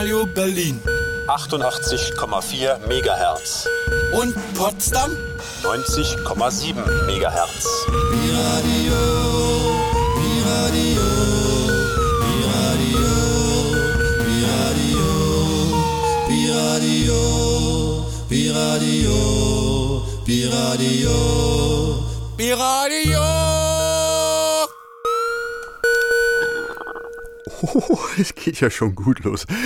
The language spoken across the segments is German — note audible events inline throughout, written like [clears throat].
Radio Berlin. 88,4 Megahertz. Und Potsdam? 90,7 Megahertz. Radio, Radio, Radio, Radio, Radio, Radio, Radio. Oh, [laughs] es geht ja schon gut los. [laughs]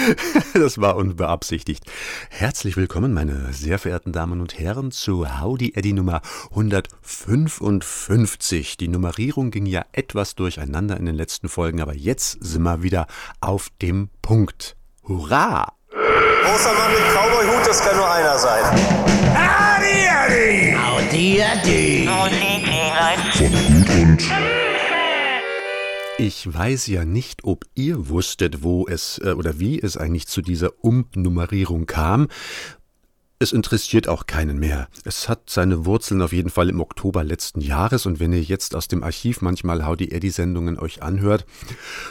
Das war unbeabsichtigt. Herzlich willkommen, meine sehr verehrten Damen und Herren, zu Howdy Eddy Nummer 155. Die Nummerierung ging ja etwas durcheinander in den letzten Folgen, aber jetzt sind wir wieder auf dem Punkt. Hurra! Großer Mann mit Cowboy-Hut, das kann nur einer sein. Howdy, Eddy! Howdy, Eddy! Ich weiß ja nicht, ob ihr wusstet, wo es äh, oder wie es eigentlich zu dieser Umnummerierung kam. Es interessiert auch keinen mehr. Es hat seine Wurzeln auf jeden Fall im Oktober letzten Jahres und wenn ihr jetzt aus dem Archiv manchmal Howdy Eddy Sendungen euch anhört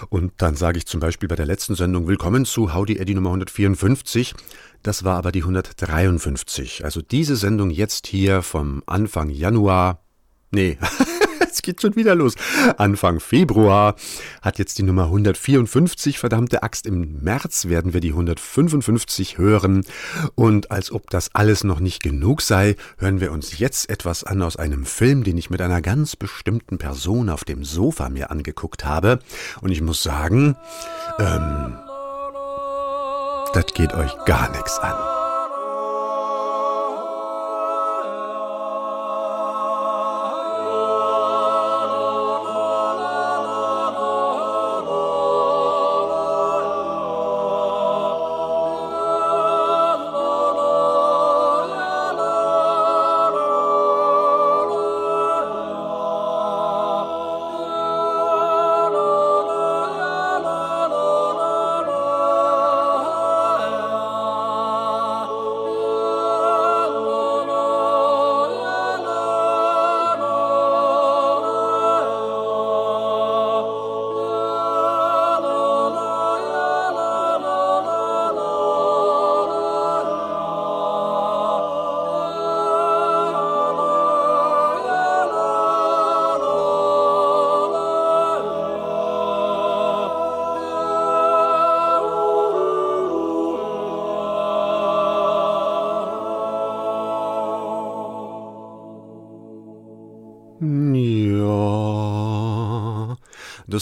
und dann sage ich zum Beispiel bei der letzten Sendung Willkommen zu Howdy Eddy Nummer 154, das war aber die 153. Also diese Sendung jetzt hier vom Anfang Januar, nee, [laughs] es geht schon wieder los. Anfang Februar hat jetzt die Nummer 154, verdammte Axt. Im März werden wir die 155 hören. Und als ob das alles noch nicht genug sei, hören wir uns jetzt etwas an aus einem Film, den ich mit einer ganz bestimmten Person auf dem Sofa mir angeguckt habe. Und ich muss sagen, ähm, das geht euch gar nichts an.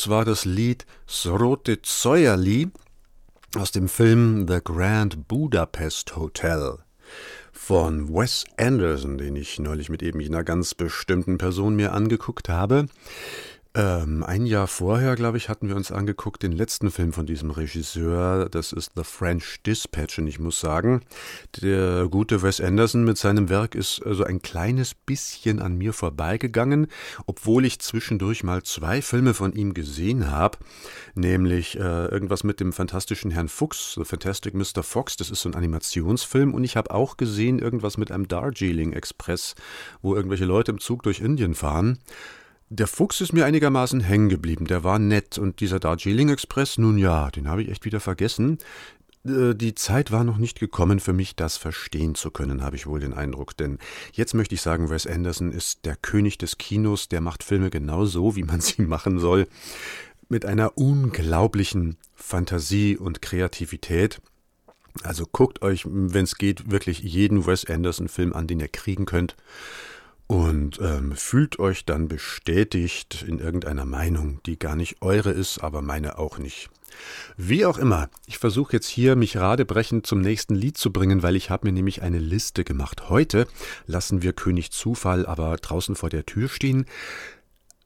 Das war das Lied Srote Zäuerli aus dem Film The Grand Budapest Hotel von Wes Anderson, den ich neulich mit eben einer ganz bestimmten Person mir angeguckt habe. Ähm, ein Jahr vorher, glaube ich, hatten wir uns angeguckt den letzten Film von diesem Regisseur. Das ist The French Dispatch. Und ich muss sagen, der gute Wes Anderson mit seinem Werk ist also ein kleines bisschen an mir vorbeigegangen, obwohl ich zwischendurch mal zwei Filme von ihm gesehen habe. Nämlich äh, irgendwas mit dem fantastischen Herrn Fuchs, The Fantastic Mr. Fox. Das ist so ein Animationsfilm. Und ich habe auch gesehen irgendwas mit einem Darjeeling Express, wo irgendwelche Leute im Zug durch Indien fahren. Der Fuchs ist mir einigermaßen hängen geblieben, der war nett. Und dieser Darjeeling Express, nun ja, den habe ich echt wieder vergessen. Äh, Die Zeit war noch nicht gekommen für mich, das verstehen zu können, habe ich wohl den Eindruck. Denn jetzt möchte ich sagen, Wes Anderson ist der König des Kinos, der macht Filme genau so, wie man sie machen soll. Mit einer unglaublichen Fantasie und Kreativität. Also guckt euch, wenn es geht, wirklich jeden Wes Anderson-Film an, den ihr kriegen könnt und ähm, fühlt euch dann bestätigt in irgendeiner Meinung, die gar nicht eure ist, aber meine auch nicht. Wie auch immer, ich versuche jetzt hier mich radebrechend zum nächsten Lied zu bringen, weil ich habe mir nämlich eine Liste gemacht. Heute lassen wir König Zufall aber draußen vor der Tür stehen.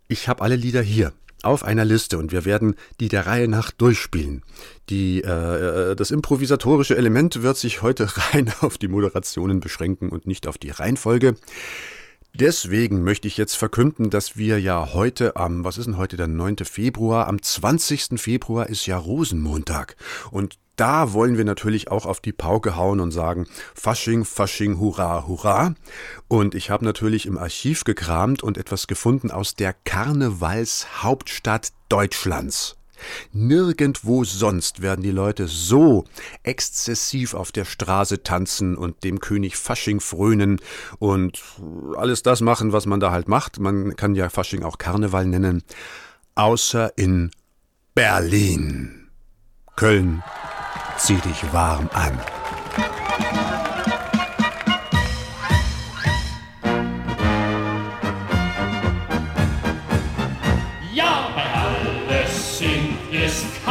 Ich habe alle Lieder hier auf einer Liste und wir werden die der Reihe nach durchspielen. Die, äh, das improvisatorische Element wird sich heute [laughs] rein auf die Moderationen beschränken und nicht auf die Reihenfolge. Deswegen möchte ich jetzt verkünden, dass wir ja heute am, was ist denn heute, der 9. Februar, am 20. Februar ist ja Rosenmontag. Und da wollen wir natürlich auch auf die Pauke hauen und sagen, Fasching, Fasching, Hurra, Hurra. Und ich habe natürlich im Archiv gekramt und etwas gefunden aus der Karnevalshauptstadt Deutschlands. Nirgendwo sonst werden die Leute so exzessiv auf der Straße tanzen und dem König Fasching frönen und alles das machen, was man da halt macht. Man kann ja Fasching auch Karneval nennen. Außer in Berlin. Köln, zieh dich warm an.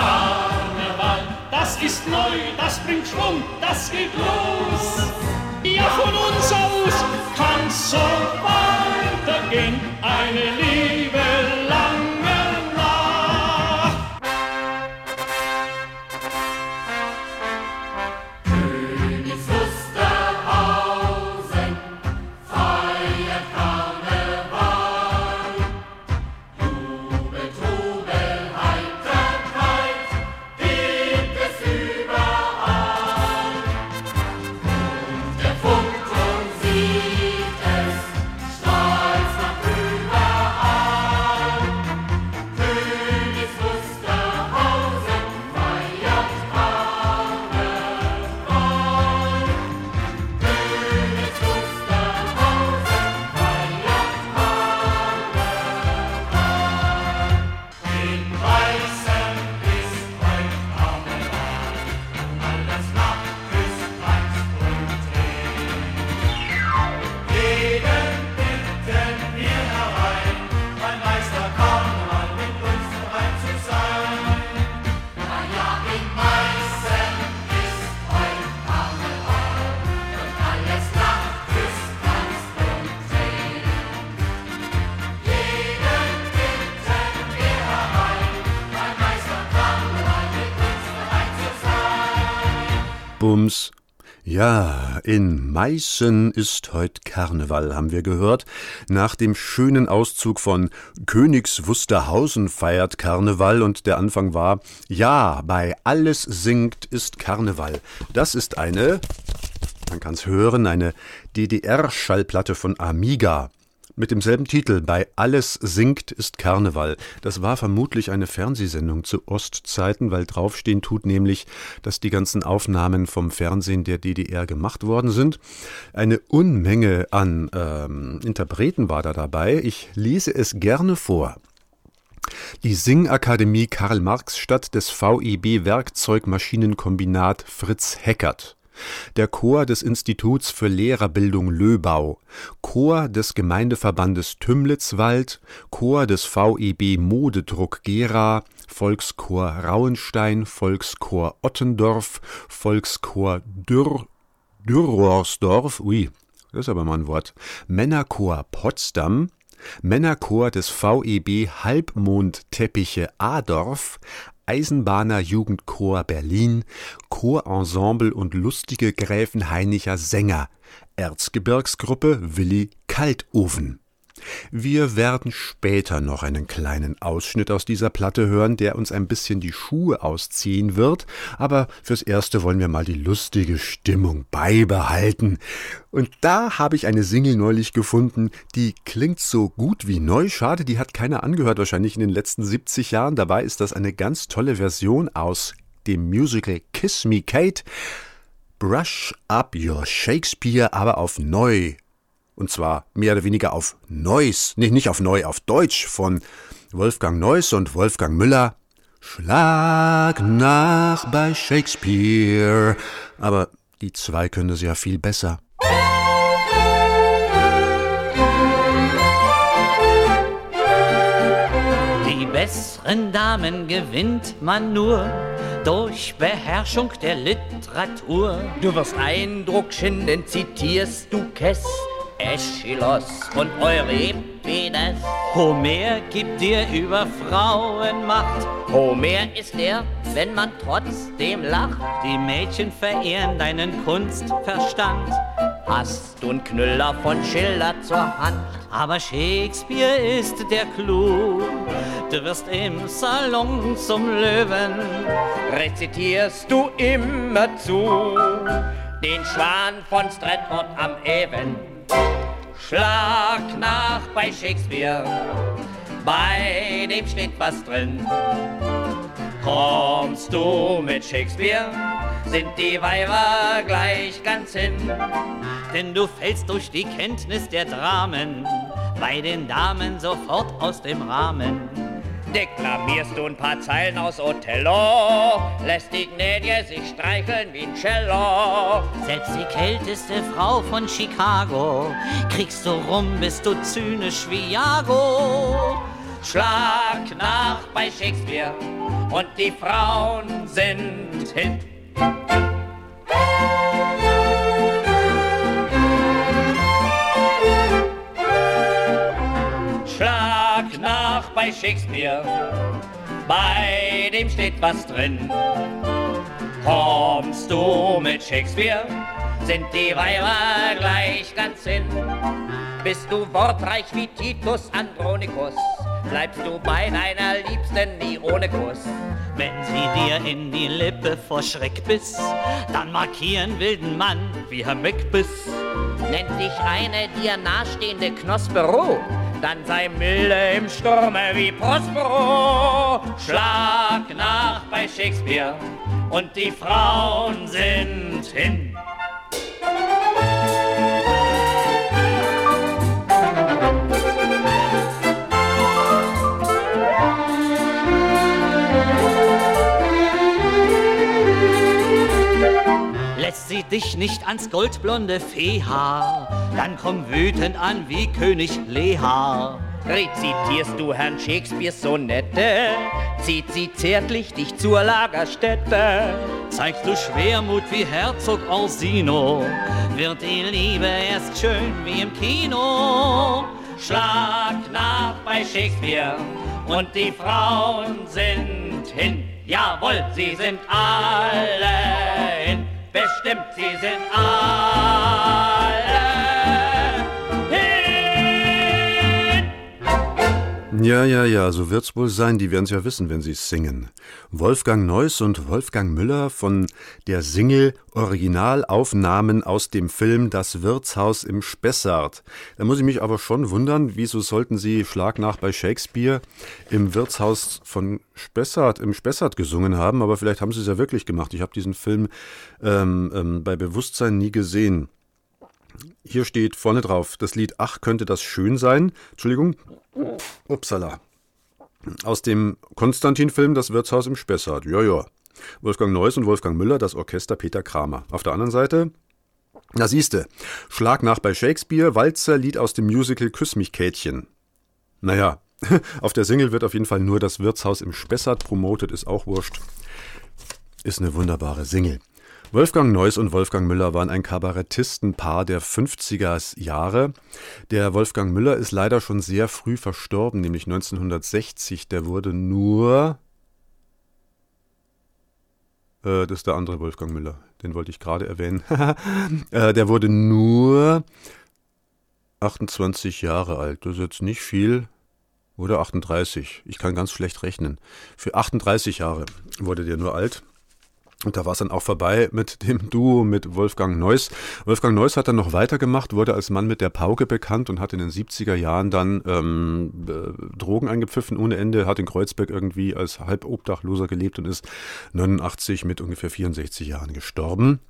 Karneval. Das ist neu, das bringt Schwung, das geht los. Ja, von uns aus kann's so weitergehen. Eine Liebe Ja, in Meißen ist heut Karneval, haben wir gehört. Nach dem schönen Auszug von Königs Wusterhausen feiert Karneval und der Anfang war, ja, bei alles singt ist Karneval. Das ist eine, man kann's hören, eine DDR-Schallplatte von Amiga. Mit demselben Titel, bei Alles singt ist Karneval. Das war vermutlich eine Fernsehsendung zu Ostzeiten, weil draufstehen tut nämlich, dass die ganzen Aufnahmen vom Fernsehen der DDR gemacht worden sind. Eine Unmenge an ähm, Interpreten war da dabei. Ich lese es gerne vor. Die Singakademie Karl-Marx-Stadt des VEB Werkzeugmaschinenkombinat Fritz Heckert. Der Chor des Instituts für Lehrerbildung Löbau, Chor des Gemeindeverbandes Tümlitzwald, Chor des VEB Modedruck Gera, Volkschor Rauenstein, Volkschor Ottendorf, Volkschor Dürr, Dürrorsdorf, ui, das ist aber mal ein Wort, Männerchor Potsdam, Männerchor des VEB Halbmondteppiche Adorf, Eisenbahner Jugendchor Berlin, Chorensemble und lustige Gräfenhainicher Sänger, Erzgebirgsgruppe Willi Kaltofen. Wir werden später noch einen kleinen Ausschnitt aus dieser Platte hören, der uns ein bisschen die Schuhe ausziehen wird, aber fürs Erste wollen wir mal die lustige Stimmung beibehalten. Und da habe ich eine Single neulich gefunden, die klingt so gut wie neu. Schade, die hat keiner angehört, wahrscheinlich in den letzten 70 Jahren. Dabei ist das eine ganz tolle Version aus dem Musical Kiss Me Kate. Brush up your Shakespeare, aber auf neu und zwar mehr oder weniger auf Neuss, nicht, nicht auf Neu, auf Deutsch von Wolfgang Neuss und Wolfgang Müller. Schlag nach bei Shakespeare. Aber die zwei können es ja viel besser. Die besseren Damen gewinnt man nur durch Beherrschung der Literatur. Du wirst Eindruck schinden, zitierst du Kess, Aeschylus und Euripides. Homer gibt dir über Frauen Macht. Homer ist er, wenn man trotzdem lacht. Die Mädchen verehren deinen Kunstverstand. Hast du einen Knüller von Schiller zur Hand? Aber Shakespeare ist der Clou. Du wirst im Salon zum Löwen. Rezitierst du immer zu den Schwan von Stratford am Avon. Schlag nach bei Shakespeare, bei dem steht was drin. Kommst du mit Shakespeare, sind die Weiber gleich ganz hin. Denn du fällst durch die Kenntnis der Dramen bei den Damen sofort aus dem Rahmen. Deklamierst du ein paar Zeilen aus Othello, lässt die Gnädie sich streicheln wie ein Cello. Selbst die kälteste Frau von Chicago kriegst du rum, bist du zynisch wie Jago. Schlag nach bei Shakespeare und die Frauen sind hin. Nach bei Shakespeare, bei dem steht was drin. Kommst du mit Shakespeare, sind die Weiber gleich ganz hin. Bist du wortreich wie Titus Andronicus, bleibst du bei deiner Liebsten nie ohne Kuss. Wenn sie dir in die Lippe vor Schreck biss, dann markieren wilden Mann wie Herr Meckbiss. Nennt dich eine dir nahestehende Knospero, dann sei milde im Sturme wie Prospero. Schlag nach bei Shakespeare und die Frauen sind hin. Sie dich nicht ans goldblonde Feehaar, dann komm wütend an wie König Lear. Rezitierst du Herrn Shakespeares Sonette, zieht sie zärtlich dich zur Lagerstätte. Zeigst du Schwermut wie Herzog Orsino, wird die Liebe erst schön wie im Kino. Schlag nach bei Shakespeare und die Frauen sind hin. Jawohl, sie sind alle hin. Bestimmt, sie sind Ja, ja, ja, so wird's wohl sein. Die werden's ja wissen, wenn sie's singen. Wolfgang Neuss und Wolfgang Müller von der Single Originalaufnahmen aus dem Film Das Wirtshaus im Spessart. Da muss ich mich aber schon wundern, wieso sollten Sie Schlag nach bei Shakespeare im Wirtshaus von Spessart, im Spessart gesungen haben, aber vielleicht haben Sie es ja wirklich gemacht. Ich habe diesen Film ähm, ähm, bei Bewusstsein nie gesehen. Hier steht vorne drauf das Lied Ach, könnte das schön sein. Entschuldigung. Upsala. Aus dem Konstantin-Film Das Wirtshaus im Spessart. Ja, ja. Wolfgang Neuss und Wolfgang Müller, das Orchester Peter Kramer. Auf der anderen Seite, na siehste, Schlag nach bei Shakespeare, Walzer, Lied aus dem Musical Küss mich Kätchen. Naja, [laughs] auf der Single wird auf jeden Fall nur das Wirtshaus im Spessart promotet, ist auch wurscht. Ist eine wunderbare Single. Wolfgang Neuss und Wolfgang Müller waren ein Kabarettistenpaar der 50er Jahre. Der Wolfgang Müller ist leider schon sehr früh verstorben, nämlich 1960. Der wurde nur. Äh, das ist der andere Wolfgang Müller, den wollte ich gerade erwähnen. [laughs] äh, der wurde nur 28 Jahre alt. Das ist jetzt nicht viel. Oder 38. Ich kann ganz schlecht rechnen. Für 38 Jahre wurde der nur alt. Und da war es dann auch vorbei mit dem Duo mit Wolfgang Neuss. Wolfgang Neuss hat dann noch weitergemacht, wurde als Mann mit der Pauke bekannt und hat in den 70er Jahren dann ähm, äh, Drogen eingepfiffen ohne Ende, hat in Kreuzberg irgendwie als Halbobdachloser gelebt und ist 89 mit ungefähr 64 Jahren gestorben.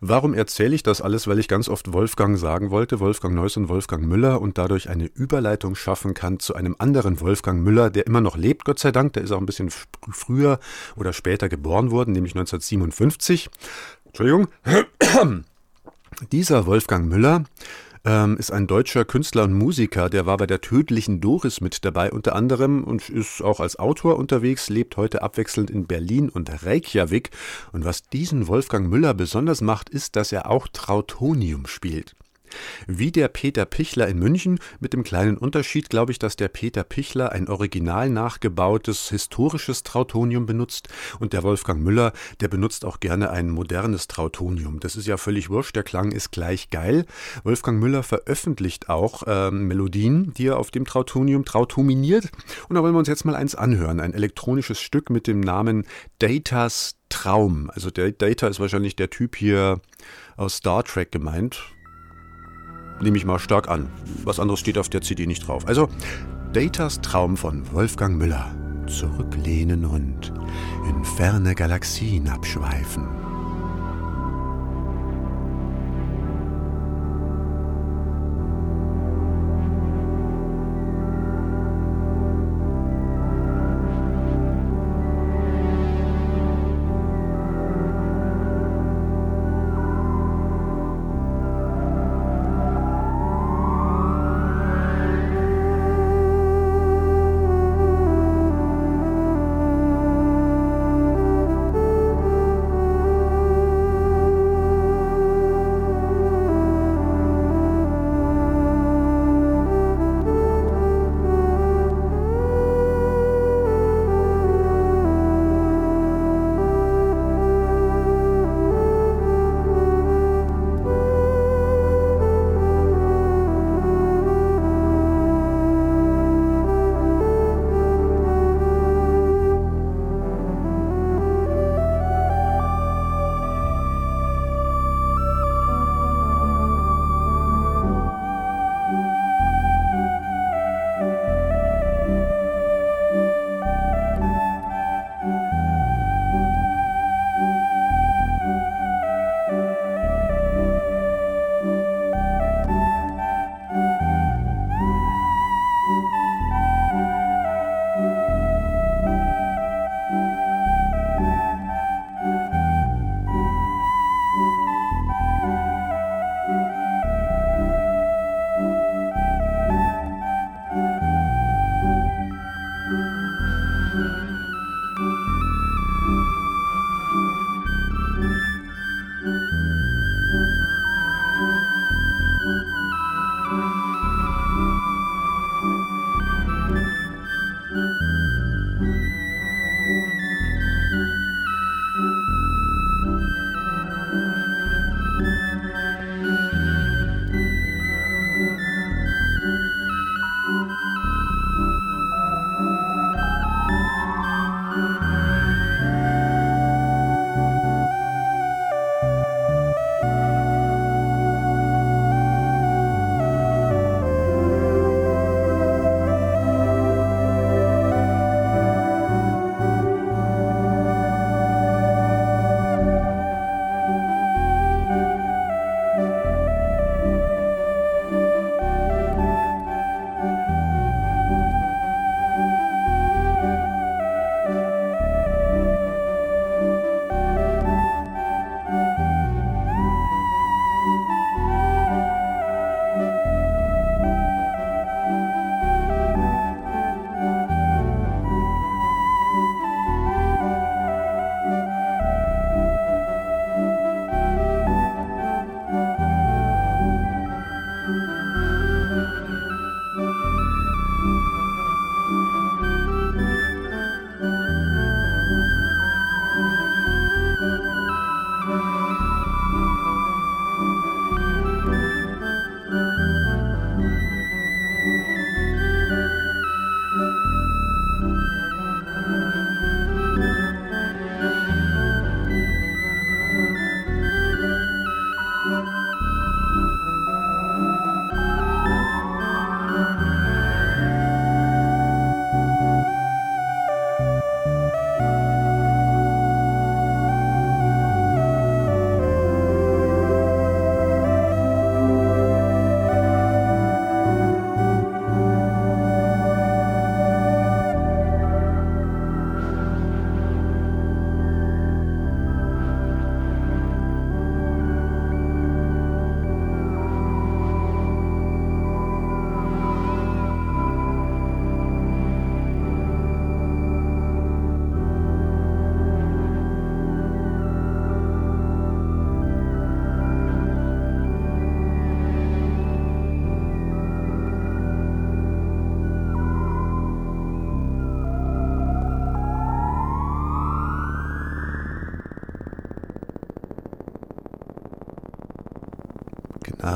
Warum erzähle ich das alles? Weil ich ganz oft Wolfgang sagen wollte, Wolfgang Neuss und Wolfgang Müller und dadurch eine Überleitung schaffen kann zu einem anderen Wolfgang Müller, der immer noch lebt, Gott sei Dank. Der ist auch ein bisschen früher oder später geboren worden, nämlich 1957. 57. Entschuldigung. [clears throat] Dieser Wolfgang Müller ähm, ist ein deutscher Künstler und Musiker, der war bei der tödlichen Doris mit dabei unter anderem und ist auch als Autor unterwegs, lebt heute abwechselnd in Berlin und Reykjavik. Und was diesen Wolfgang Müller besonders macht, ist, dass er auch Trautonium spielt. Wie der Peter Pichler in München, mit dem kleinen Unterschied, glaube ich, dass der Peter Pichler ein original nachgebautes historisches Trautonium benutzt und der Wolfgang Müller, der benutzt auch gerne ein modernes Trautonium. Das ist ja völlig wurscht, der Klang ist gleich geil. Wolfgang Müller veröffentlicht auch äh, Melodien, die er auf dem Trautonium trautominiert. Und da wollen wir uns jetzt mal eins anhören, ein elektronisches Stück mit dem Namen Datas Traum. Also der Data ist wahrscheinlich der Typ hier aus Star Trek gemeint nehme ich mal stark an. Was anderes steht auf der CD nicht drauf. Also, Datas Traum von Wolfgang Müller. zurücklehnen und in ferne Galaxien abschweifen.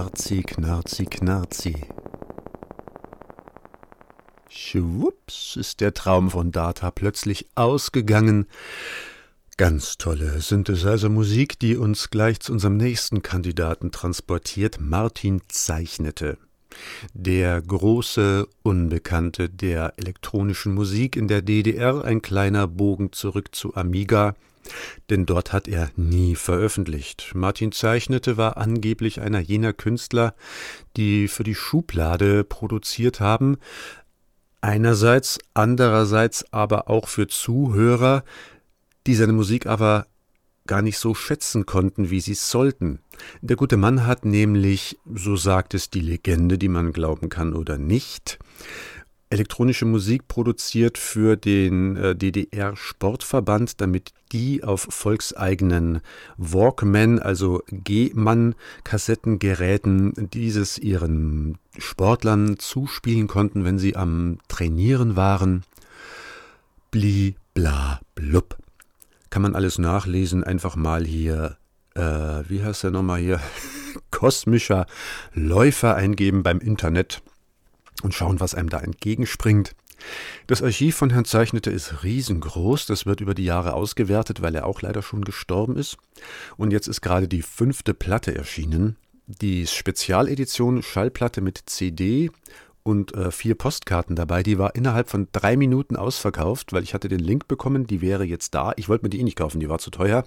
Knarzi, knarzi, knarzi. Schwupps ist der Traum von Data plötzlich ausgegangen. Ganz tolle Synthesizer-Musik, die uns gleich zu unserem nächsten Kandidaten transportiert. Martin zeichnete. Der große Unbekannte der elektronischen Musik in der DDR, ein kleiner Bogen zurück zu Amiga, denn dort hat er nie veröffentlicht. Martin Zeichnete war angeblich einer jener Künstler, die für die Schublade produziert haben, einerseits, andererseits aber auch für Zuhörer, die seine Musik aber gar nicht so schätzen konnten, wie sie es sollten. Der gute Mann hat nämlich, so sagt es die Legende, die man glauben kann oder nicht, elektronische Musik produziert für den äh, DDR-Sportverband, damit die auf volkseigenen Walkman, also G-Mann-Kassettengeräten, dieses ihren Sportlern zuspielen konnten, wenn sie am Trainieren waren. Bli, bla, blub. Kann man alles nachlesen, einfach mal hier, äh, wie heißt der nochmal hier? [laughs] Kosmischer Läufer eingeben beim Internet und schauen, was einem da entgegenspringt. Das Archiv von Herrn Zeichnete ist riesengroß. Das wird über die Jahre ausgewertet, weil er auch leider schon gestorben ist. Und jetzt ist gerade die fünfte Platte erschienen. Die Spezialedition Schallplatte mit CD und äh, vier Postkarten dabei. Die war innerhalb von drei Minuten ausverkauft, weil ich hatte den Link bekommen, die wäre jetzt da. Ich wollte mir die eh nicht kaufen, die war zu teuer.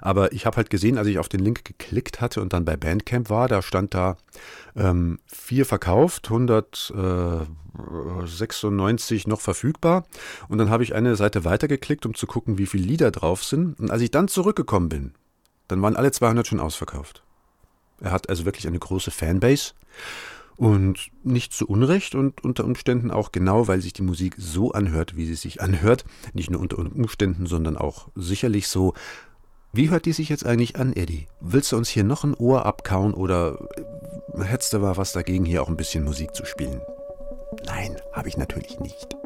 Aber ich habe halt gesehen, als ich auf den Link geklickt hatte und dann bei Bandcamp war, da stand da ähm, vier verkauft, 196 noch verfügbar. Und dann habe ich eine Seite weitergeklickt, um zu gucken, wie viele Lieder drauf sind. Und als ich dann zurückgekommen bin, dann waren alle 200 schon ausverkauft. Er hat also wirklich eine große Fanbase. Und nicht zu Unrecht und unter Umständen auch genau, weil sich die Musik so anhört, wie sie sich anhört. Nicht nur unter Umständen, sondern auch sicherlich so. Wie hört die sich jetzt eigentlich an, Eddie? Willst du uns hier noch ein Ohr abkauen oder hättest du was dagegen, hier auch ein bisschen Musik zu spielen? Nein, habe ich natürlich nicht.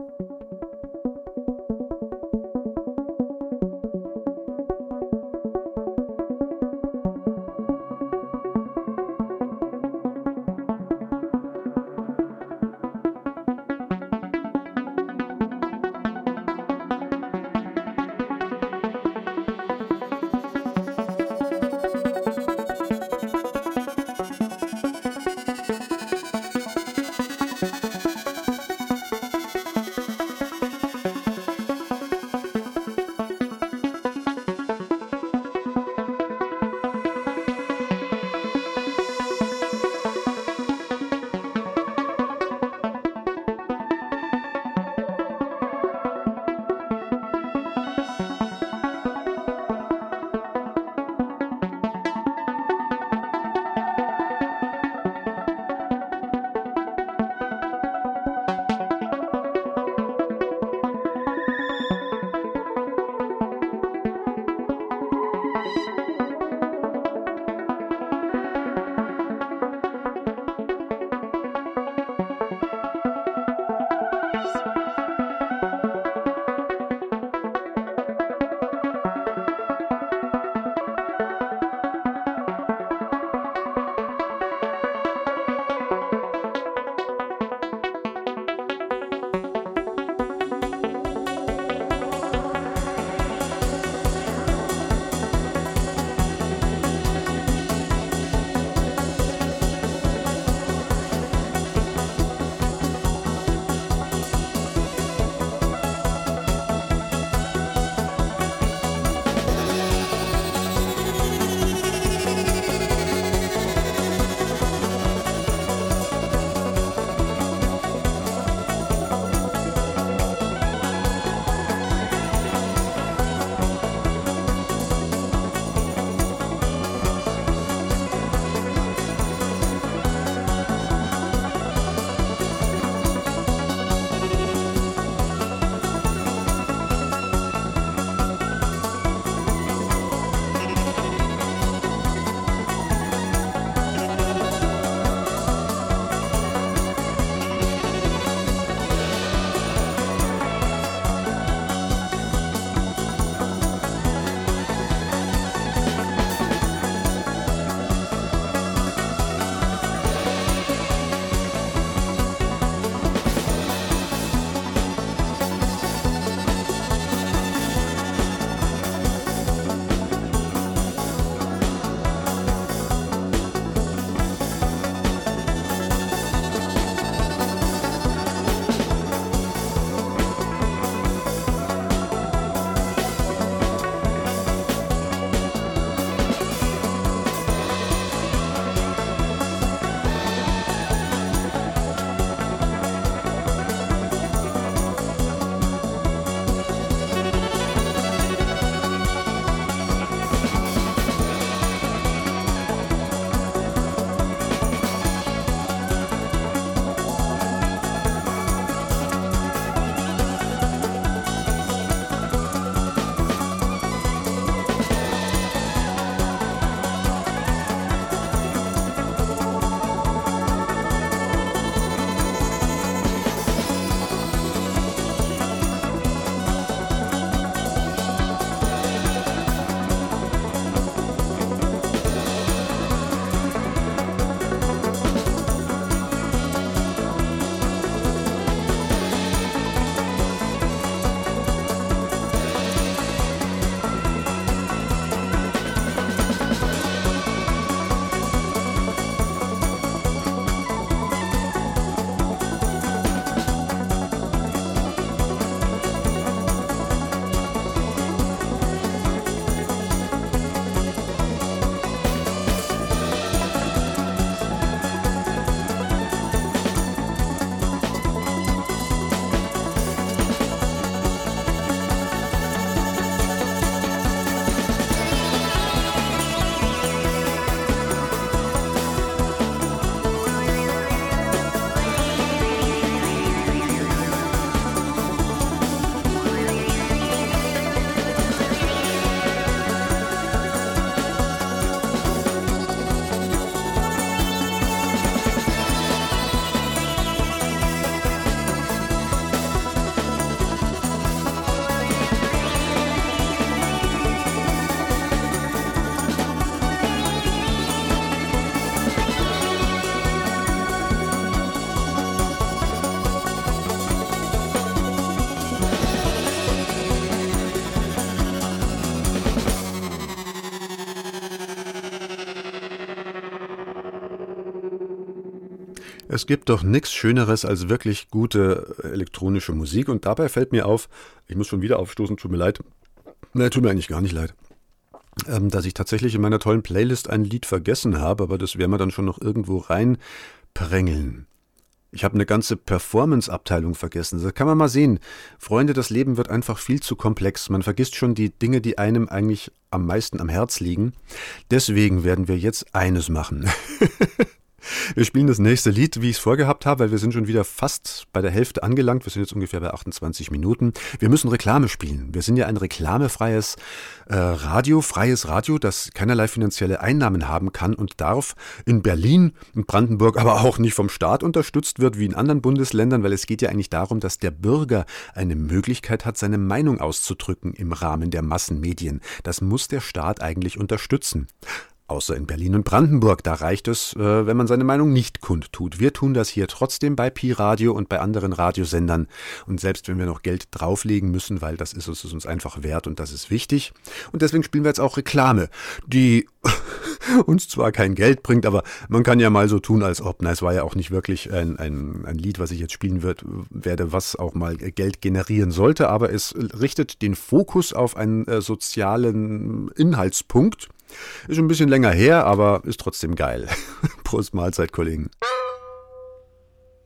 Es gibt doch nichts Schöneres als wirklich gute elektronische Musik und dabei fällt mir auf, ich muss schon wieder aufstoßen, tut mir leid. Ne, tut mir eigentlich gar nicht leid. Ähm, dass ich tatsächlich in meiner tollen Playlist ein Lied vergessen habe, aber das werden wir dann schon noch irgendwo reinprängeln. Ich habe eine ganze Performance-Abteilung vergessen. Das kann man mal sehen. Freunde, das Leben wird einfach viel zu komplex. Man vergisst schon die Dinge, die einem eigentlich am meisten am Herz liegen. Deswegen werden wir jetzt eines machen. [laughs] Wir spielen das nächste Lied, wie ich es vorgehabt habe, weil wir sind schon wieder fast bei der Hälfte angelangt. Wir sind jetzt ungefähr bei 28 Minuten. Wir müssen Reklame spielen. Wir sind ja ein reklamefreies äh, Radio, freies Radio, das keinerlei finanzielle Einnahmen haben kann und darf in Berlin, in Brandenburg, aber auch nicht vom Staat unterstützt wird wie in anderen Bundesländern, weil es geht ja eigentlich darum, dass der Bürger eine Möglichkeit hat, seine Meinung auszudrücken im Rahmen der Massenmedien. Das muss der Staat eigentlich unterstützen. Außer in Berlin und Brandenburg, da reicht es, äh, wenn man seine Meinung nicht kundtut. Wir tun das hier trotzdem bei Pi Radio und bei anderen Radiosendern. Und selbst wenn wir noch Geld drauflegen müssen, weil das ist es uns einfach wert und das ist wichtig. Und deswegen spielen wir jetzt auch Reklame, die [laughs] uns zwar kein Geld bringt, aber man kann ja mal so tun, als ob. Na, es war ja auch nicht wirklich ein, ein, ein Lied, was ich jetzt spielen wird, werde, was auch mal Geld generieren sollte, aber es richtet den Fokus auf einen äh, sozialen Inhaltspunkt ist schon ein bisschen länger her, aber ist trotzdem geil. [laughs] Prost Mahlzeit, Kollegen.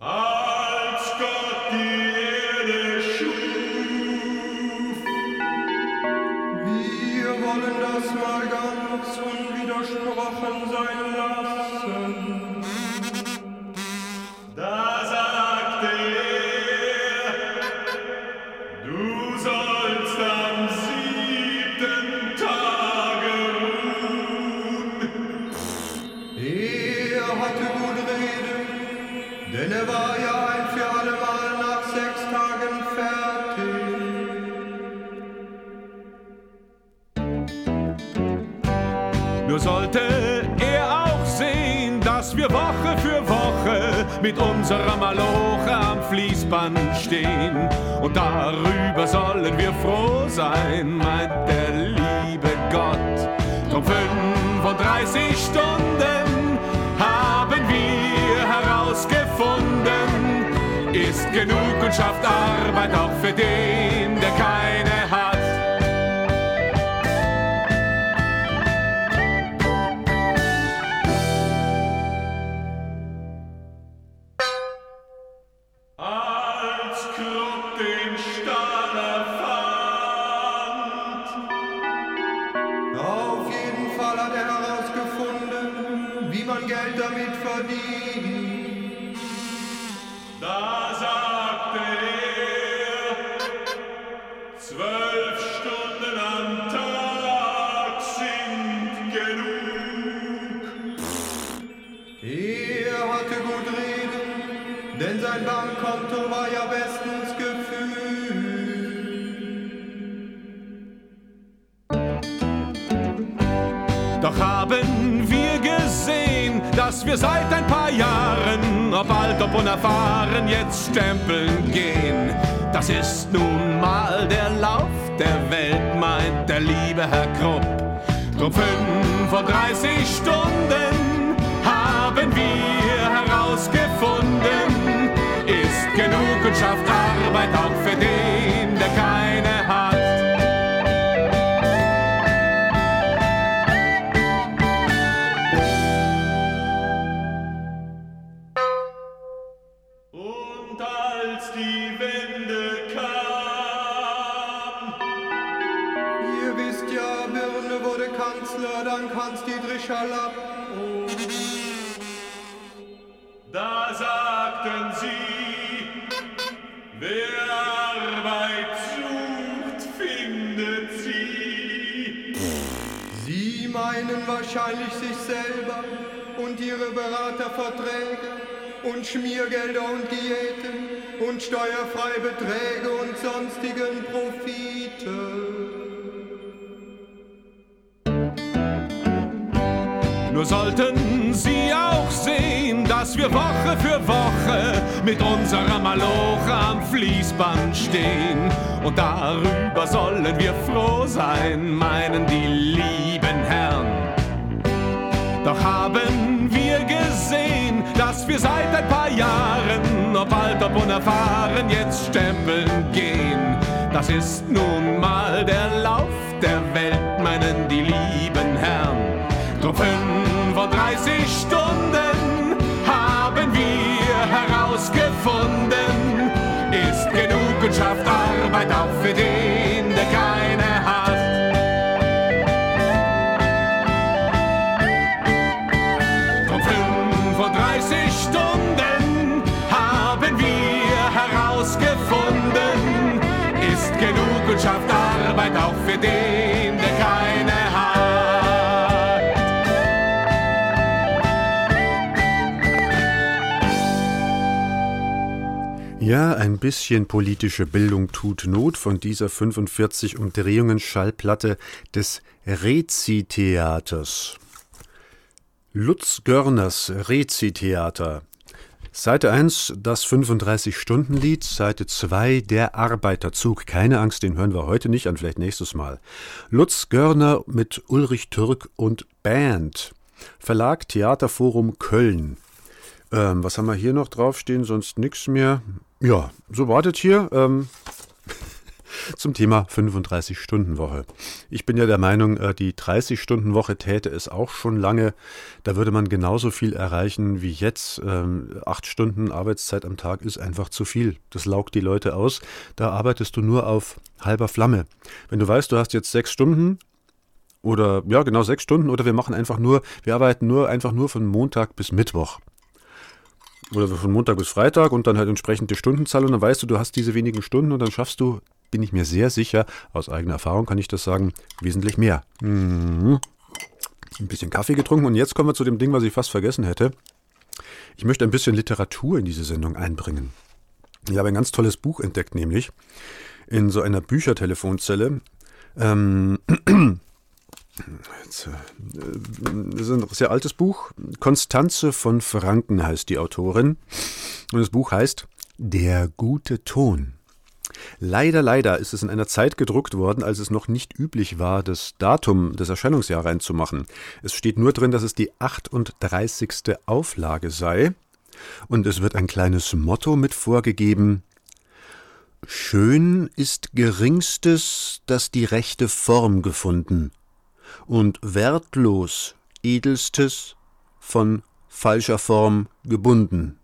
Als unserer Maloche am Fließband stehen. Und darüber sollen wir froh sein, meint der liebe Gott. Drum 35 Stunden haben wir herausgefunden, ist genug und schafft Arbeit auch für den, Herr Krupp. Drum 35 Stunden meinen wahrscheinlich sich selber und ihre Beraterverträge und Schmiergelder und Diäten und steuerfreie Beträge und sonstigen Profite. Nur sollten Sie auch sehen, dass wir Woche für Woche mit unserer Maloche am Fließband stehen. Und darüber sollen wir froh sein, meinen die lieben Herren. Doch haben wir gesehen, dass wir seit ein paar Jahren, ob alt, ob unerfahren, jetzt stempeln gehen. Das ist nun mal der Lauf der Welt, meinen die lieben Herren. Drum 35 Stunden haben wir herausgefunden. Ist genug und schafft Arbeit auch für den, Ja, ein bisschen politische Bildung tut Not von dieser 45 Umdrehungen Schallplatte des Rezi-Theaters. Lutz Görners Rezi-Theater. Seite 1 das 35-Stunden-Lied, Seite 2 der Arbeiterzug. Keine Angst, den hören wir heute nicht an, vielleicht nächstes Mal. Lutz Görner mit Ulrich Türk und Band. Verlag Theaterforum Köln. Ähm, was haben wir hier noch draufstehen? Sonst nichts mehr. Ja, so wartet hier. Ähm, [laughs] zum Thema 35-Stunden-Woche. Ich bin ja der Meinung, äh, die 30-Stunden-Woche täte es auch schon lange. Da würde man genauso viel erreichen wie jetzt. Ähm, Acht Stunden Arbeitszeit am Tag ist einfach zu viel. Das laugt die Leute aus. Da arbeitest du nur auf halber Flamme. Wenn du weißt, du hast jetzt sechs Stunden, oder ja, genau sechs Stunden, oder wir machen einfach nur, wir arbeiten nur einfach nur von Montag bis Mittwoch oder von Montag bis Freitag und dann halt entsprechend die Stundenzahl und dann weißt du, du hast diese wenigen Stunden und dann schaffst du, bin ich mir sehr sicher, aus eigener Erfahrung kann ich das sagen, wesentlich mehr. Mhm. Ein bisschen Kaffee getrunken und jetzt kommen wir zu dem Ding, was ich fast vergessen hätte. Ich möchte ein bisschen Literatur in diese Sendung einbringen. Ich habe ein ganz tolles Buch entdeckt, nämlich in so einer Büchertelefonzelle. Ähm, [clears throat] Äh, das ist ein sehr altes Buch. Konstanze von Franken heißt die Autorin. Und das Buch heißt Der gute Ton. Leider, leider ist es in einer Zeit gedruckt worden, als es noch nicht üblich war, das Datum des Erscheinungsjahr reinzumachen. Es steht nur drin, dass es die 38. Auflage sei. Und es wird ein kleines Motto mit vorgegeben. Schön ist geringstes, das die rechte Form gefunden und wertlos edelstes von falscher Form gebunden.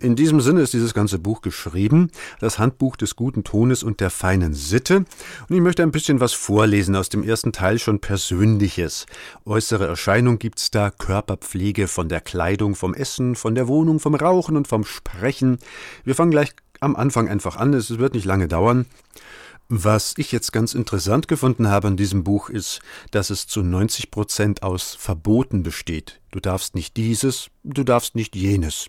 In diesem Sinne ist dieses ganze Buch geschrieben, das Handbuch des guten Tones und der feinen Sitte. Und ich möchte ein bisschen was vorlesen aus dem ersten Teil schon Persönliches. Äußere Erscheinung gibt's da, Körperpflege von der Kleidung, vom Essen, von der Wohnung, vom Rauchen und vom Sprechen. Wir fangen gleich am Anfang einfach an, es wird nicht lange dauern. Was ich jetzt ganz interessant gefunden habe an diesem Buch ist, dass es zu 90 Prozent aus Verboten besteht. Du darfst nicht dieses, du darfst nicht jenes.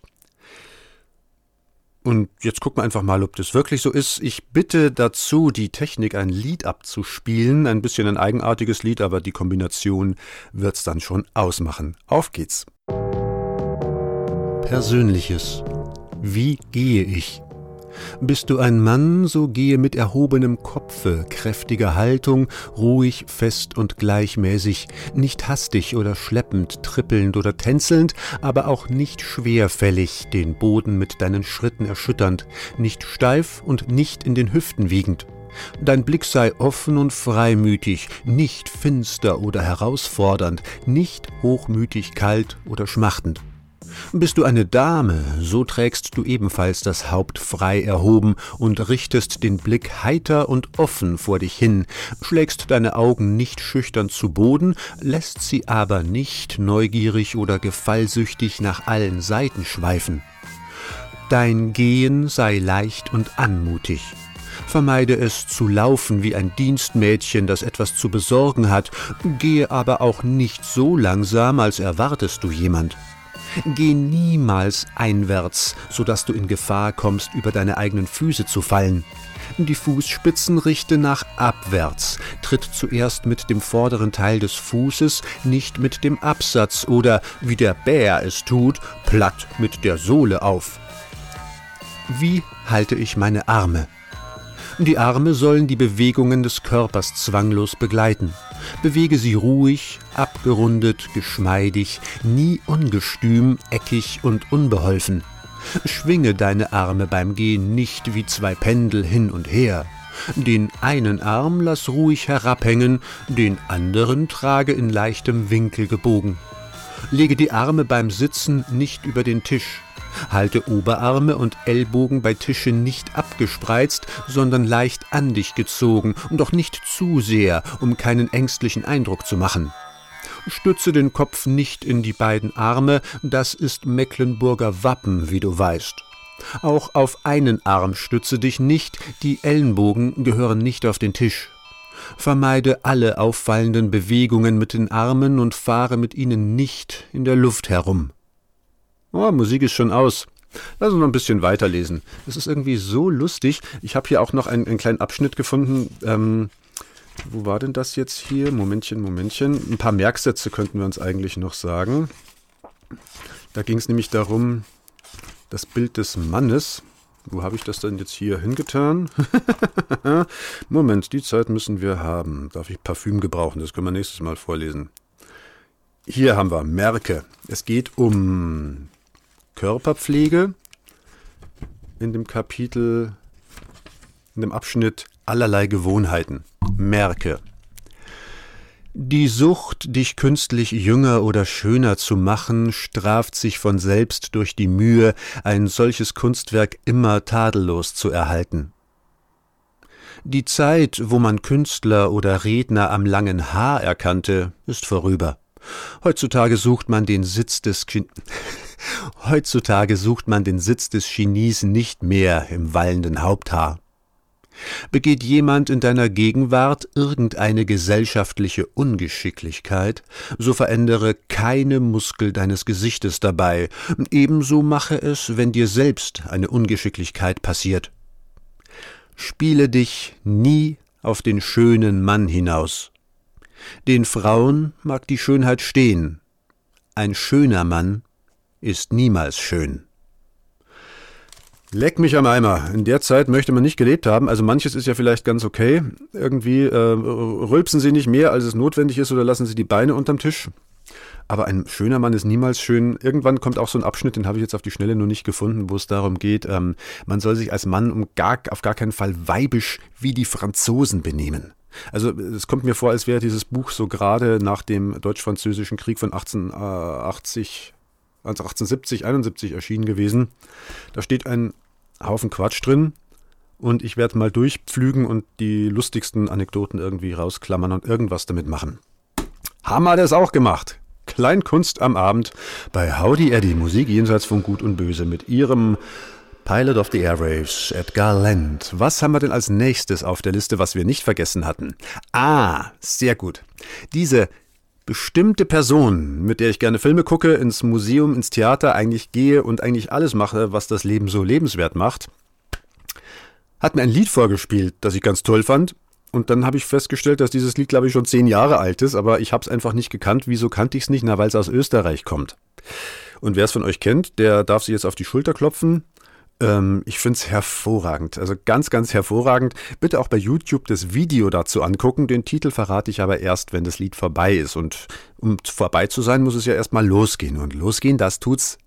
Und jetzt gucken wir einfach mal, ob das wirklich so ist. Ich bitte dazu, die Technik, ein Lied abzuspielen. Ein bisschen ein eigenartiges Lied, aber die Kombination wird's dann schon ausmachen. Auf geht's. Persönliches. Wie gehe ich? Bist du ein Mann, so gehe mit erhobenem Kopfe, kräftiger Haltung, ruhig, fest und gleichmäßig, nicht hastig oder schleppend, trippelnd oder tänzelnd, aber auch nicht schwerfällig, den Boden mit deinen Schritten erschütternd, nicht steif und nicht in den Hüften wiegend. Dein Blick sei offen und freimütig, nicht finster oder herausfordernd, nicht hochmütig kalt oder schmachtend. Bist du eine Dame, so trägst du ebenfalls das Haupt frei erhoben und richtest den Blick heiter und offen vor dich hin, schlägst deine Augen nicht schüchtern zu Boden, lässt sie aber nicht neugierig oder gefallsüchtig nach allen Seiten schweifen. Dein Gehen sei leicht und anmutig. Vermeide es zu laufen wie ein Dienstmädchen, das etwas zu besorgen hat, gehe aber auch nicht so langsam, als erwartest du jemand. Geh niemals einwärts, so dass du in Gefahr kommst, über deine eigenen Füße zu fallen. Die Fußspitzen richte nach abwärts, tritt zuerst mit dem vorderen Teil des Fußes, nicht mit dem Absatz oder, wie der Bär es tut, platt mit der Sohle auf. Wie halte ich meine Arme? Die Arme sollen die Bewegungen des Körpers zwanglos begleiten. bewege sie ruhig, abgerundet, geschmeidig, nie ungestüm, eckig und unbeholfen. Schwinge deine Arme beim Gehen nicht wie zwei Pendel hin und her. Den einen Arm lass ruhig herabhängen, den anderen trage in leichtem Winkel gebogen. Lege die Arme beim Sitzen nicht über den Tisch. Halte Oberarme und Ellbogen bei Tische nicht abgespreizt, sondern leicht an dich gezogen, doch nicht zu sehr, um keinen ängstlichen Eindruck zu machen. Stütze den Kopf nicht in die beiden Arme, das ist Mecklenburger Wappen, wie du weißt. Auch auf einen Arm stütze dich nicht, die Ellenbogen gehören nicht auf den Tisch. Vermeide alle auffallenden Bewegungen mit den Armen und fahre mit ihnen nicht in der Luft herum. Oh, Musik ist schon aus. Lass uns noch ein bisschen weiterlesen. Es ist irgendwie so lustig. Ich habe hier auch noch einen, einen kleinen Abschnitt gefunden. Ähm, wo war denn das jetzt hier? Momentchen, Momentchen. Ein paar Merksätze könnten wir uns eigentlich noch sagen. Da ging es nämlich darum, das Bild des Mannes. Wo habe ich das denn jetzt hier hingetan? [laughs] Moment, die Zeit müssen wir haben. Darf ich Parfüm gebrauchen? Das können wir nächstes Mal vorlesen. Hier haben wir Merke. Es geht um Körperpflege in dem Kapitel, in dem Abschnitt allerlei Gewohnheiten. Merke. Die Sucht, dich künstlich jünger oder schöner zu machen, straft sich von selbst durch die Mühe, ein solches Kunstwerk immer tadellos zu erhalten. Die Zeit, wo man Künstler oder Redner am langen Haar erkannte, ist vorüber. Heutzutage sucht man den Sitz des Kin [laughs] Heutzutage sucht man den Sitz des Genies nicht mehr im wallenden Haupthaar. Begeht jemand in deiner Gegenwart irgendeine gesellschaftliche Ungeschicklichkeit, so verändere keine Muskel deines Gesichtes dabei, ebenso mache es, wenn dir selbst eine Ungeschicklichkeit passiert. Spiele dich nie auf den schönen Mann hinaus. Den Frauen mag die Schönheit stehen, ein schöner Mann ist niemals schön. Leck mich am Eimer. In der Zeit möchte man nicht gelebt haben. Also manches ist ja vielleicht ganz okay. Irgendwie äh, rülpsen Sie nicht mehr, als es notwendig ist, oder lassen Sie die Beine unterm Tisch. Aber ein schöner Mann ist niemals schön. Irgendwann kommt auch so ein Abschnitt, den habe ich jetzt auf die Schnelle nur nicht gefunden, wo es darum geht, ähm, man soll sich als Mann um gar, auf gar keinen Fall weibisch wie die Franzosen benehmen. Also es kommt mir vor, als wäre dieses Buch so gerade nach dem deutsch-französischen Krieg von 1880 also 1870, 71 erschienen gewesen. Da steht ein Haufen Quatsch drin und ich werde mal durchpflügen und die lustigsten Anekdoten irgendwie rausklammern und irgendwas damit machen. Haben wir das auch gemacht. Kleinkunst am Abend bei Howdy Eddie, Musik jenseits von Gut und Böse mit ihrem Pilot of the Airwaves, Edgar Land. Was haben wir denn als nächstes auf der Liste, was wir nicht vergessen hatten? Ah, sehr gut. Diese bestimmte Person, mit der ich gerne Filme gucke, ins Museum, ins Theater eigentlich gehe und eigentlich alles mache, was das Leben so lebenswert macht, hat mir ein Lied vorgespielt, das ich ganz toll fand. Und dann habe ich festgestellt, dass dieses Lied, glaube ich, schon zehn Jahre alt ist, aber ich habe es einfach nicht gekannt. Wieso kannte ich es nicht? Na, weil es aus Österreich kommt. Und wer es von euch kennt, der darf sich jetzt auf die Schulter klopfen. Ähm, ich finde es hervorragend. Also ganz, ganz hervorragend. Bitte auch bei YouTube das Video dazu angucken. Den Titel verrate ich aber erst, wenn das Lied vorbei ist. Und um vorbei zu sein, muss es ja erstmal losgehen. Und losgehen, das tut's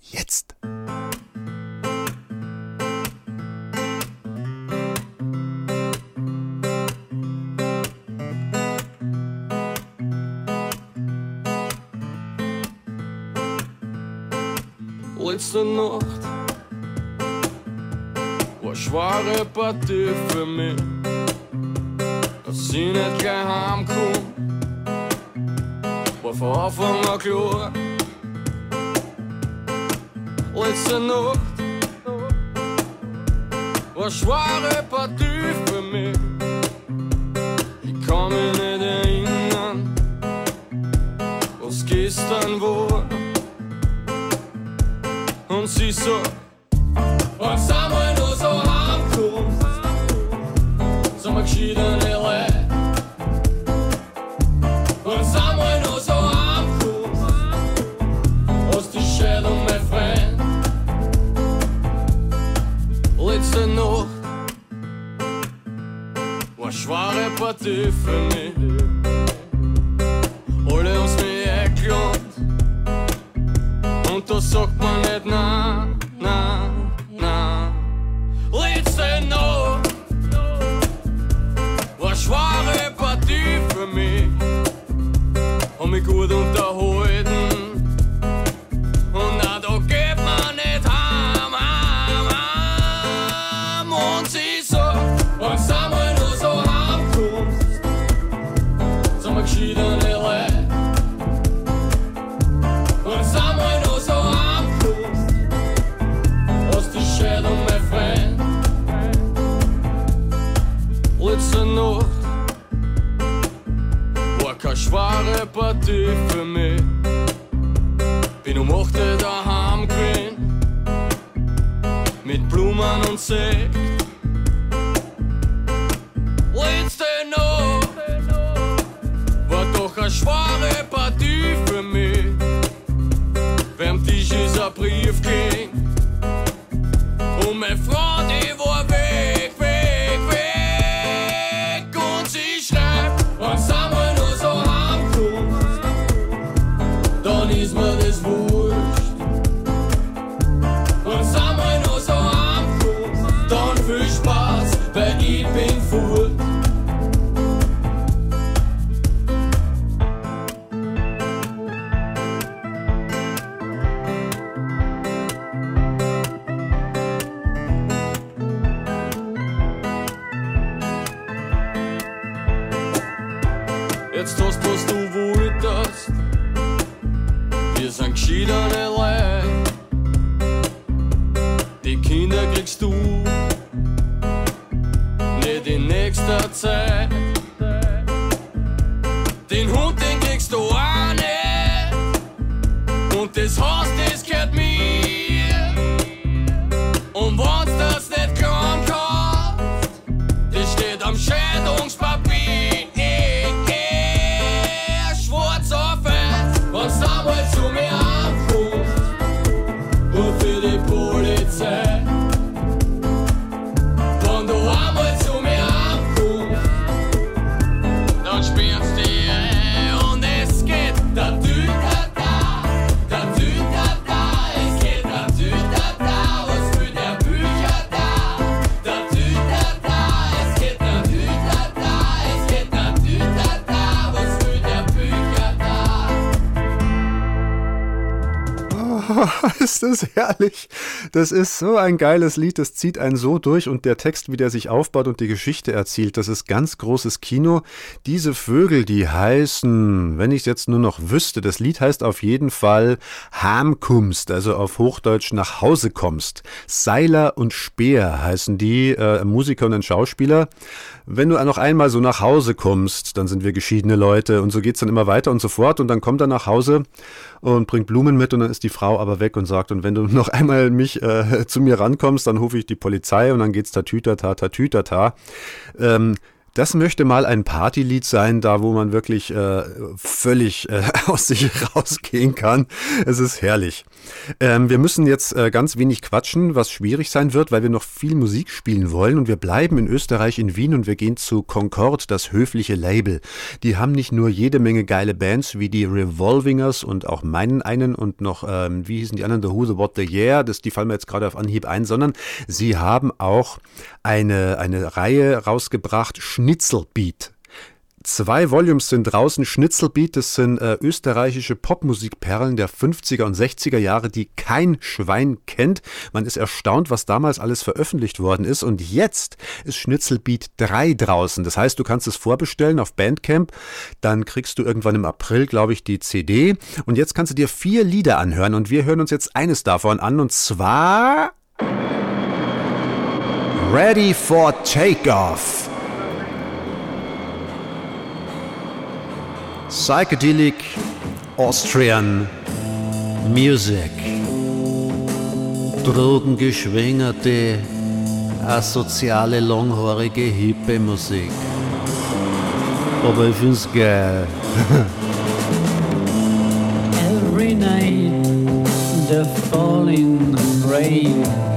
jetzt. Letzte Nacht war schwere Partie für mich, dass ich nicht gleich heimkomme. War von Anfang an klar. Letzte Nacht war schwere Partie für mich. Ich kann mich nicht erinnern, was gestern war. Und sie sagt, Für mich. Bin um 8 Uhr daheim gewesen, mit Blumen und Sekt. Letzte Nacht war doch eine schwere Partie für mich. Beim Tisch ist ein Brief ging. Und meine Frau, die [laughs] God ist das herrlich. Das ist so ein geiles Lied, das zieht einen so durch und der Text, wie der sich aufbaut und die Geschichte erzählt, das ist ganz großes Kino. Diese Vögel, die heißen, wenn ich es jetzt nur noch wüsste, das Lied heißt auf jeden Fall Hamkumst, also auf Hochdeutsch nach Hause kommst. Seiler und Speer heißen die, äh, Musiker und Schauspieler. Wenn du noch einmal so nach Hause kommst, dann sind wir geschiedene Leute und so geht's dann immer weiter und so fort und dann kommt er nach Hause und bringt Blumen mit und dann ist die Frau aber weg und sagt, und wenn du [laughs] noch einmal mich äh, zu mir rankommst, dann rufe ich die Polizei und dann geht's tatütata, tatütata. Ähm, das möchte mal ein Partylied sein, da wo man wirklich äh, völlig äh, [laughs] aus sich rausgehen kann. Es ist herrlich. Ähm, wir müssen jetzt äh, ganz wenig quatschen, was schwierig sein wird, weil wir noch viel Musik spielen wollen und wir bleiben in Österreich in Wien und wir gehen zu Concord, das höfliche Label. Die haben nicht nur jede Menge geile Bands wie die Revolvingers und auch meinen einen und noch, ähm, wie hießen die anderen, The Who, The What, The Yeah, das, die fallen mir jetzt gerade auf Anhieb ein, sondern sie haben auch eine, eine Reihe rausgebracht, Schnitzelbeat. Zwei Volumes sind draußen. Schnitzelbeat, das sind äh, österreichische Popmusikperlen der 50er und 60er Jahre, die kein Schwein kennt. Man ist erstaunt, was damals alles veröffentlicht worden ist. Und jetzt ist Schnitzelbeat 3 draußen. Das heißt, du kannst es vorbestellen auf Bandcamp. Dann kriegst du irgendwann im April, glaube ich, die CD. Und jetzt kannst du dir vier Lieder anhören. Und wir hören uns jetzt eines davon an. Und zwar Ready for Takeoff. Psychedelic Austrian Music. Drogengeschwängerte, asoziale, langhaarige, hippe Musik. Aber ich find's geil. [laughs] Every night the falling rain.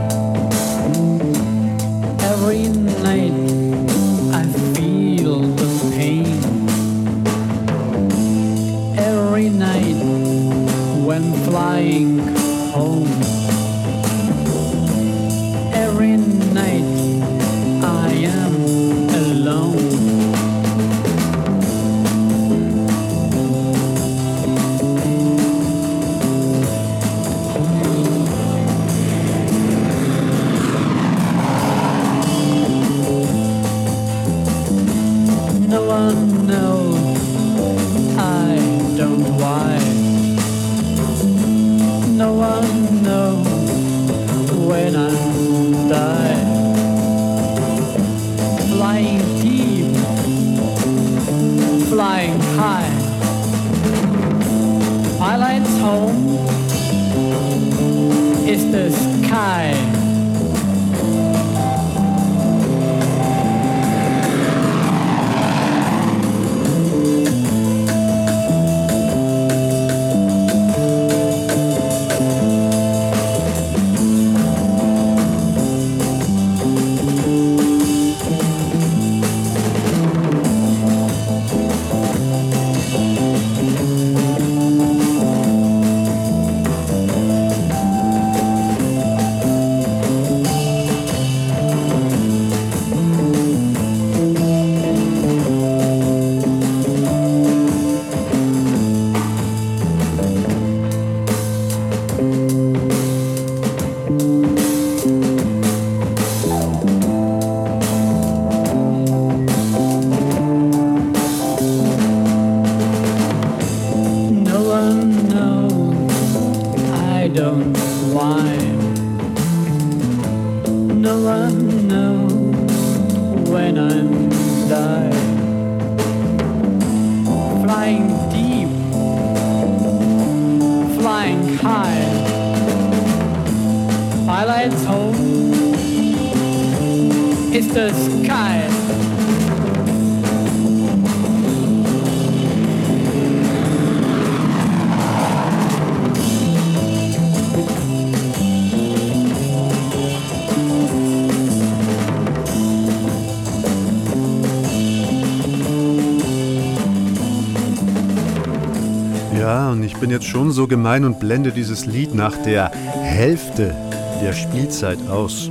Schon so gemein und blende dieses Lied nach der Hälfte der Spielzeit aus.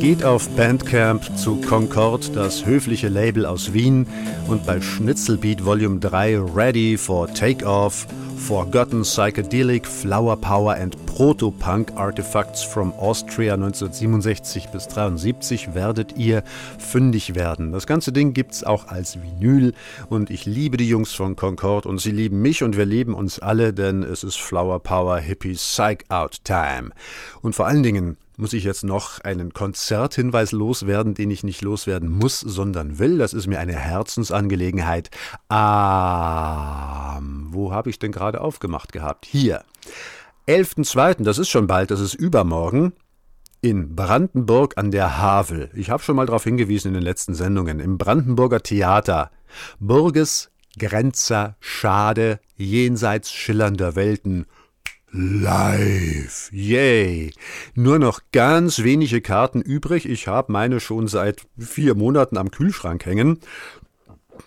Geht auf Bandcamp zu Concord, das höfliche Label aus Wien, und bei Schnitzelbeat Volume 3 Ready for Takeoff, Forgotten Psychedelic, Flower Power and Proto-Punk Artifacts from Austria 1967 bis 73 werdet ihr fündig werden. Das ganze Ding gibt's auch als Vinyl und ich liebe die Jungs von Concord und sie lieben mich und wir lieben uns alle, denn es ist Flower Power Hippie Psych Out Time. Und vor allen Dingen muss ich jetzt noch einen Konzerthinweis loswerden, den ich nicht loswerden muss, sondern will. Das ist mir eine Herzensangelegenheit. Ah, wo habe ich denn gerade aufgemacht gehabt? Hier. 11.2., das ist schon bald, das ist übermorgen, in Brandenburg an der Havel. Ich habe schon mal darauf hingewiesen in den letzten Sendungen. Im Brandenburger Theater. Burges Grenzer Schade jenseits schillernder Welten. Live. Yay. Nur noch ganz wenige Karten übrig. Ich habe meine schon seit vier Monaten am Kühlschrank hängen.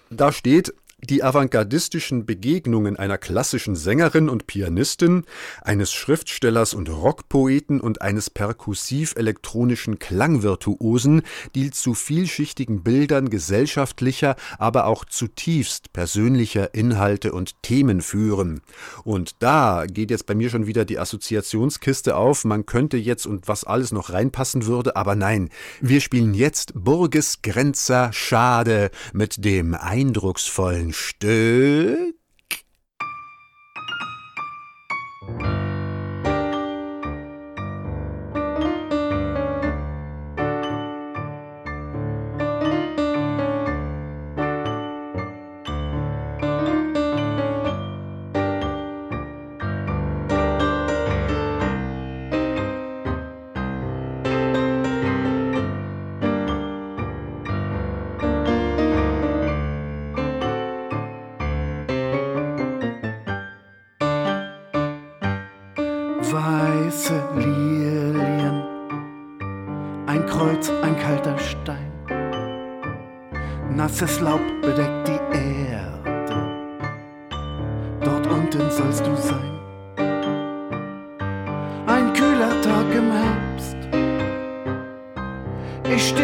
Da steht die avantgardistischen Begegnungen einer klassischen Sängerin und Pianistin, eines Schriftstellers und Rockpoeten und eines perkussiv-elektronischen Klangvirtuosen, die zu vielschichtigen Bildern gesellschaftlicher, aber auch zutiefst persönlicher Inhalte und Themen führen. Und da geht jetzt bei mir schon wieder die Assoziationskiste auf, man könnte jetzt und was alles noch reinpassen würde, aber nein, wir spielen jetzt Burges Grenzer Schade mit dem eindrucksvollen Stück.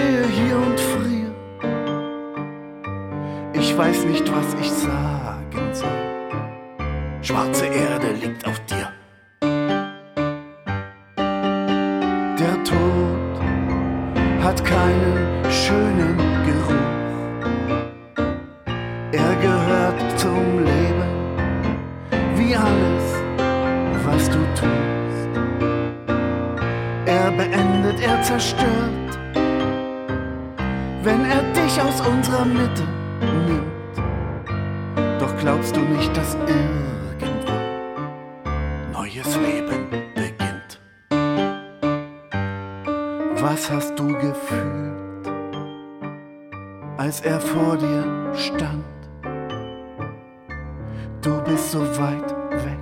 Stehe hier und friere, ich weiß nicht, was ich sagen soll. Schwarze Erde liegt auf dir. Der Tod hat keinen schönen Geruch. Er gehört zum Leben, wie alles, was du tust. Er beendet, er zerstört, er dich aus unserer Mitte nimmt. Doch glaubst du nicht, dass irgendwo neues Leben beginnt? Was hast du gefühlt, als er vor dir stand? Du bist so weit weg,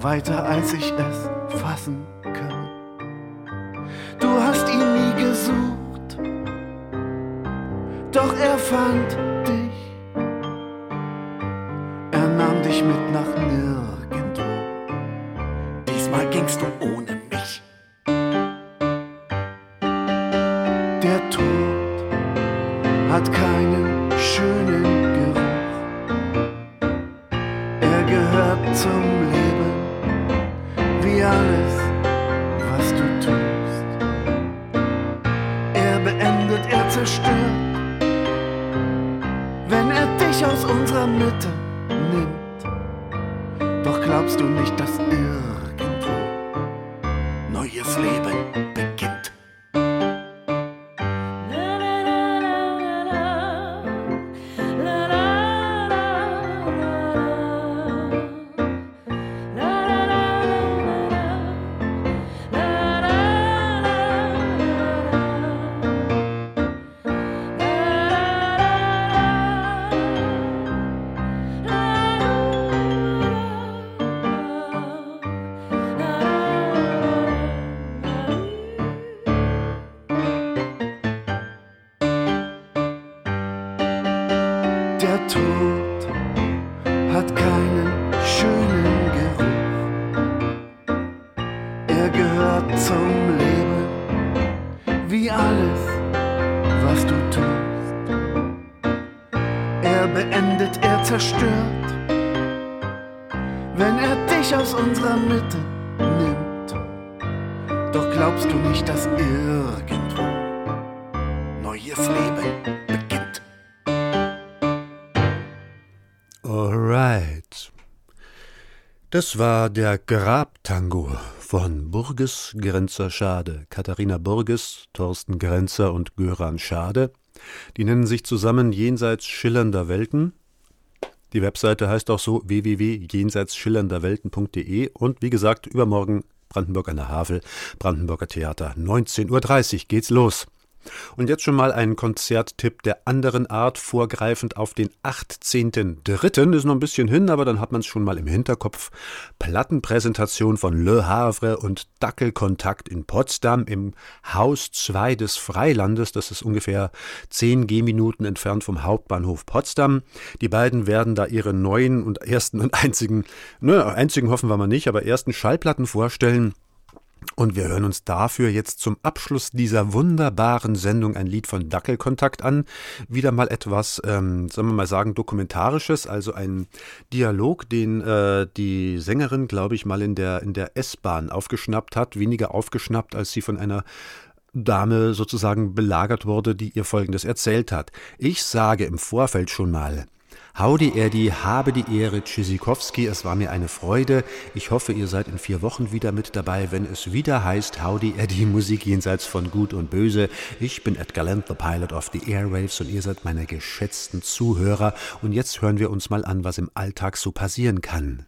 weiter als ich es fassen kann. Das war der Grabtango von Burges Grenzer Schade. Katharina Burges, Thorsten Grenzer und Göran Schade. Die nennen sich zusammen Jenseits schillernder Welten. Die Webseite heißt auch so www.jenseitsschillernder-welten.de und wie gesagt, übermorgen Brandenburg an der Havel, Brandenburger Theater, 19.30 Uhr geht's los. Und jetzt schon mal ein Konzerttipp der anderen Art, vorgreifend auf den 18.03. Ist noch ein bisschen hin, aber dann hat man es schon mal im Hinterkopf. Plattenpräsentation von Le Havre und Dackelkontakt in Potsdam im Haus 2 des Freilandes. Das ist ungefähr 10 Gehminuten entfernt vom Hauptbahnhof Potsdam. Die beiden werden da ihre neuen und ersten und einzigen, ne, einzigen hoffen wir mal nicht, aber ersten Schallplatten vorstellen. Und wir hören uns dafür jetzt zum Abschluss dieser wunderbaren Sendung ein Lied von Dackelkontakt an. Wieder mal etwas, ähm, sollen wir mal sagen, dokumentarisches, also ein Dialog, den äh, die Sängerin, glaube ich, mal in der, in der S-Bahn aufgeschnappt hat. Weniger aufgeschnappt, als sie von einer Dame sozusagen belagert wurde, die ihr Folgendes erzählt hat. Ich sage im Vorfeld schon mal, Howdy Erdi, habe die Ehre, Tschüssikowski, es war mir eine Freude. Ich hoffe, ihr seid in vier Wochen wieder mit dabei, wenn es wieder heißt Howdy Erdi, [laughs] Musik jenseits von Gut und Böse. Ich bin Edgar Land, the Pilot of the Airwaves und ihr seid meine geschätzten Zuhörer. Und jetzt hören wir uns mal an, was im Alltag so passieren kann.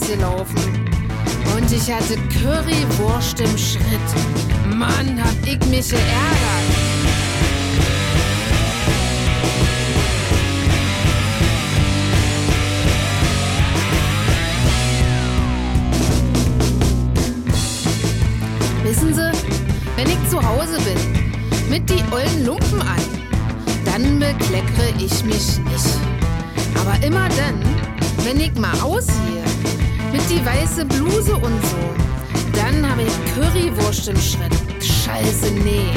Rausgelaufen. Und ich hatte Currywurst im Schritt. Mann, hab ich mich geärgert. Wissen Sie, wenn ich zu Hause bin, mit die ollen Lumpen an, dann bekleckere ich mich nicht. Aber immer dann, wenn ich mal aussehe, mit die weiße Bluse und so, dann habe ich Currywurst im Schritt. Scheiße, nee.